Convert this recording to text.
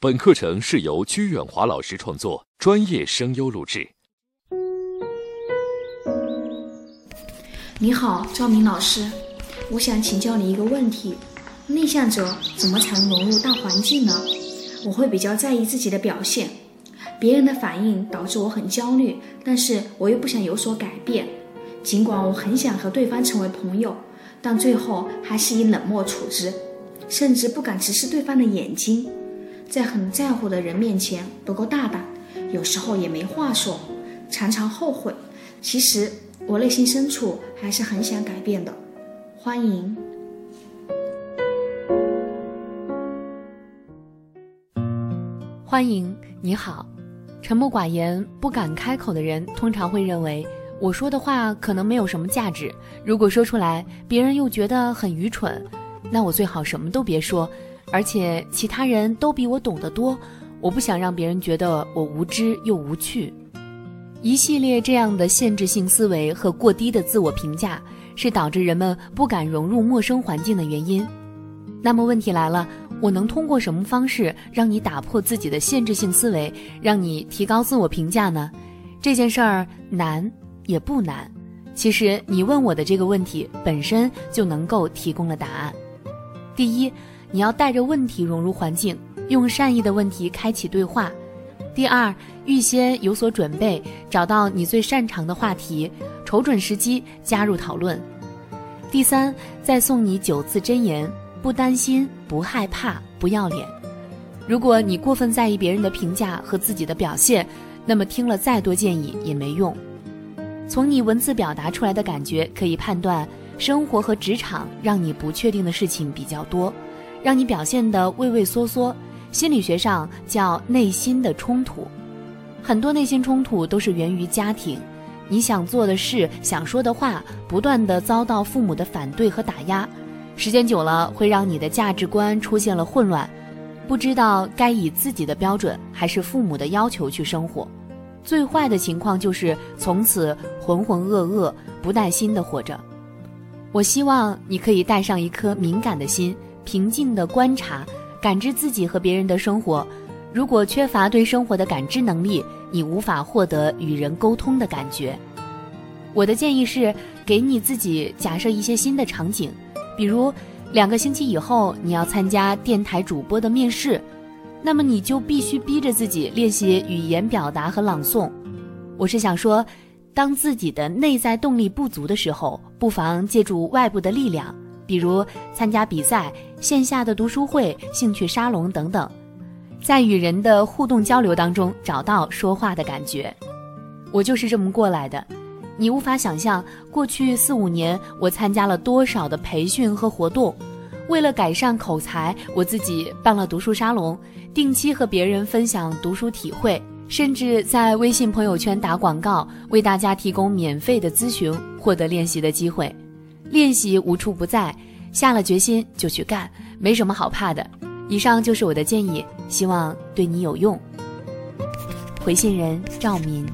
本课程是由鞠远华老师创作，专业声优录制。你好，赵明老师，我想请教你一个问题：内向者怎么才能融入大环境呢？我会比较在意自己的表现，别人的反应导致我很焦虑，但是我又不想有所改变。尽管我很想和对方成为朋友，但最后还是以冷漠处之，甚至不敢直视对方的眼睛。在很在乎的人面前不够大胆，有时候也没话说，常常后悔。其实我内心深处还是很想改变的。欢迎，欢迎，你好。沉默寡言、不敢开口的人，通常会认为我说的话可能没有什么价值。如果说出来，别人又觉得很愚蠢，那我最好什么都别说。而且其他人都比我懂得多，我不想让别人觉得我无知又无趣。一系列这样的限制性思维和过低的自我评价，是导致人们不敢融入陌生环境的原因。那么问题来了，我能通过什么方式让你打破自己的限制性思维，让你提高自我评价呢？这件事儿难也不难，其实你问我的这个问题本身就能够提供了答案。第一。你要带着问题融入环境，用善意的问题开启对话。第二，预先有所准备，找到你最擅长的话题，瞅准时机加入讨论。第三，再送你九字真言：不担心，不害怕，不要脸。如果你过分在意别人的评价和自己的表现，那么听了再多建议也没用。从你文字表达出来的感觉可以判断，生活和职场让你不确定的事情比较多。让你表现得畏畏缩缩，心理学上叫内心的冲突。很多内心冲突都是源于家庭，你想做的事、想说的话，不断的遭到父母的反对和打压，时间久了会让你的价值观出现了混乱，不知道该以自己的标准还是父母的要求去生活。最坏的情况就是从此浑浑噩噩、不带心的活着。我希望你可以带上一颗敏感的心。平静的观察、感知自己和别人的生活。如果缺乏对生活的感知能力，你无法获得与人沟通的感觉。我的建议是，给你自己假设一些新的场景，比如两个星期以后你要参加电台主播的面试，那么你就必须逼着自己练习语言表达和朗诵。我是想说，当自己的内在动力不足的时候，不妨借助外部的力量。比如参加比赛、线下的读书会、兴趣沙龙等等，在与人的互动交流当中找到说话的感觉。我就是这么过来的。你无法想象，过去四五年我参加了多少的培训和活动。为了改善口才，我自己办了读书沙龙，定期和别人分享读书体会，甚至在微信朋友圈打广告，为大家提供免费的咨询，获得练习的机会。练习无处不在，下了决心就去干，没什么好怕的。以上就是我的建议，希望对你有用。回信人：赵民。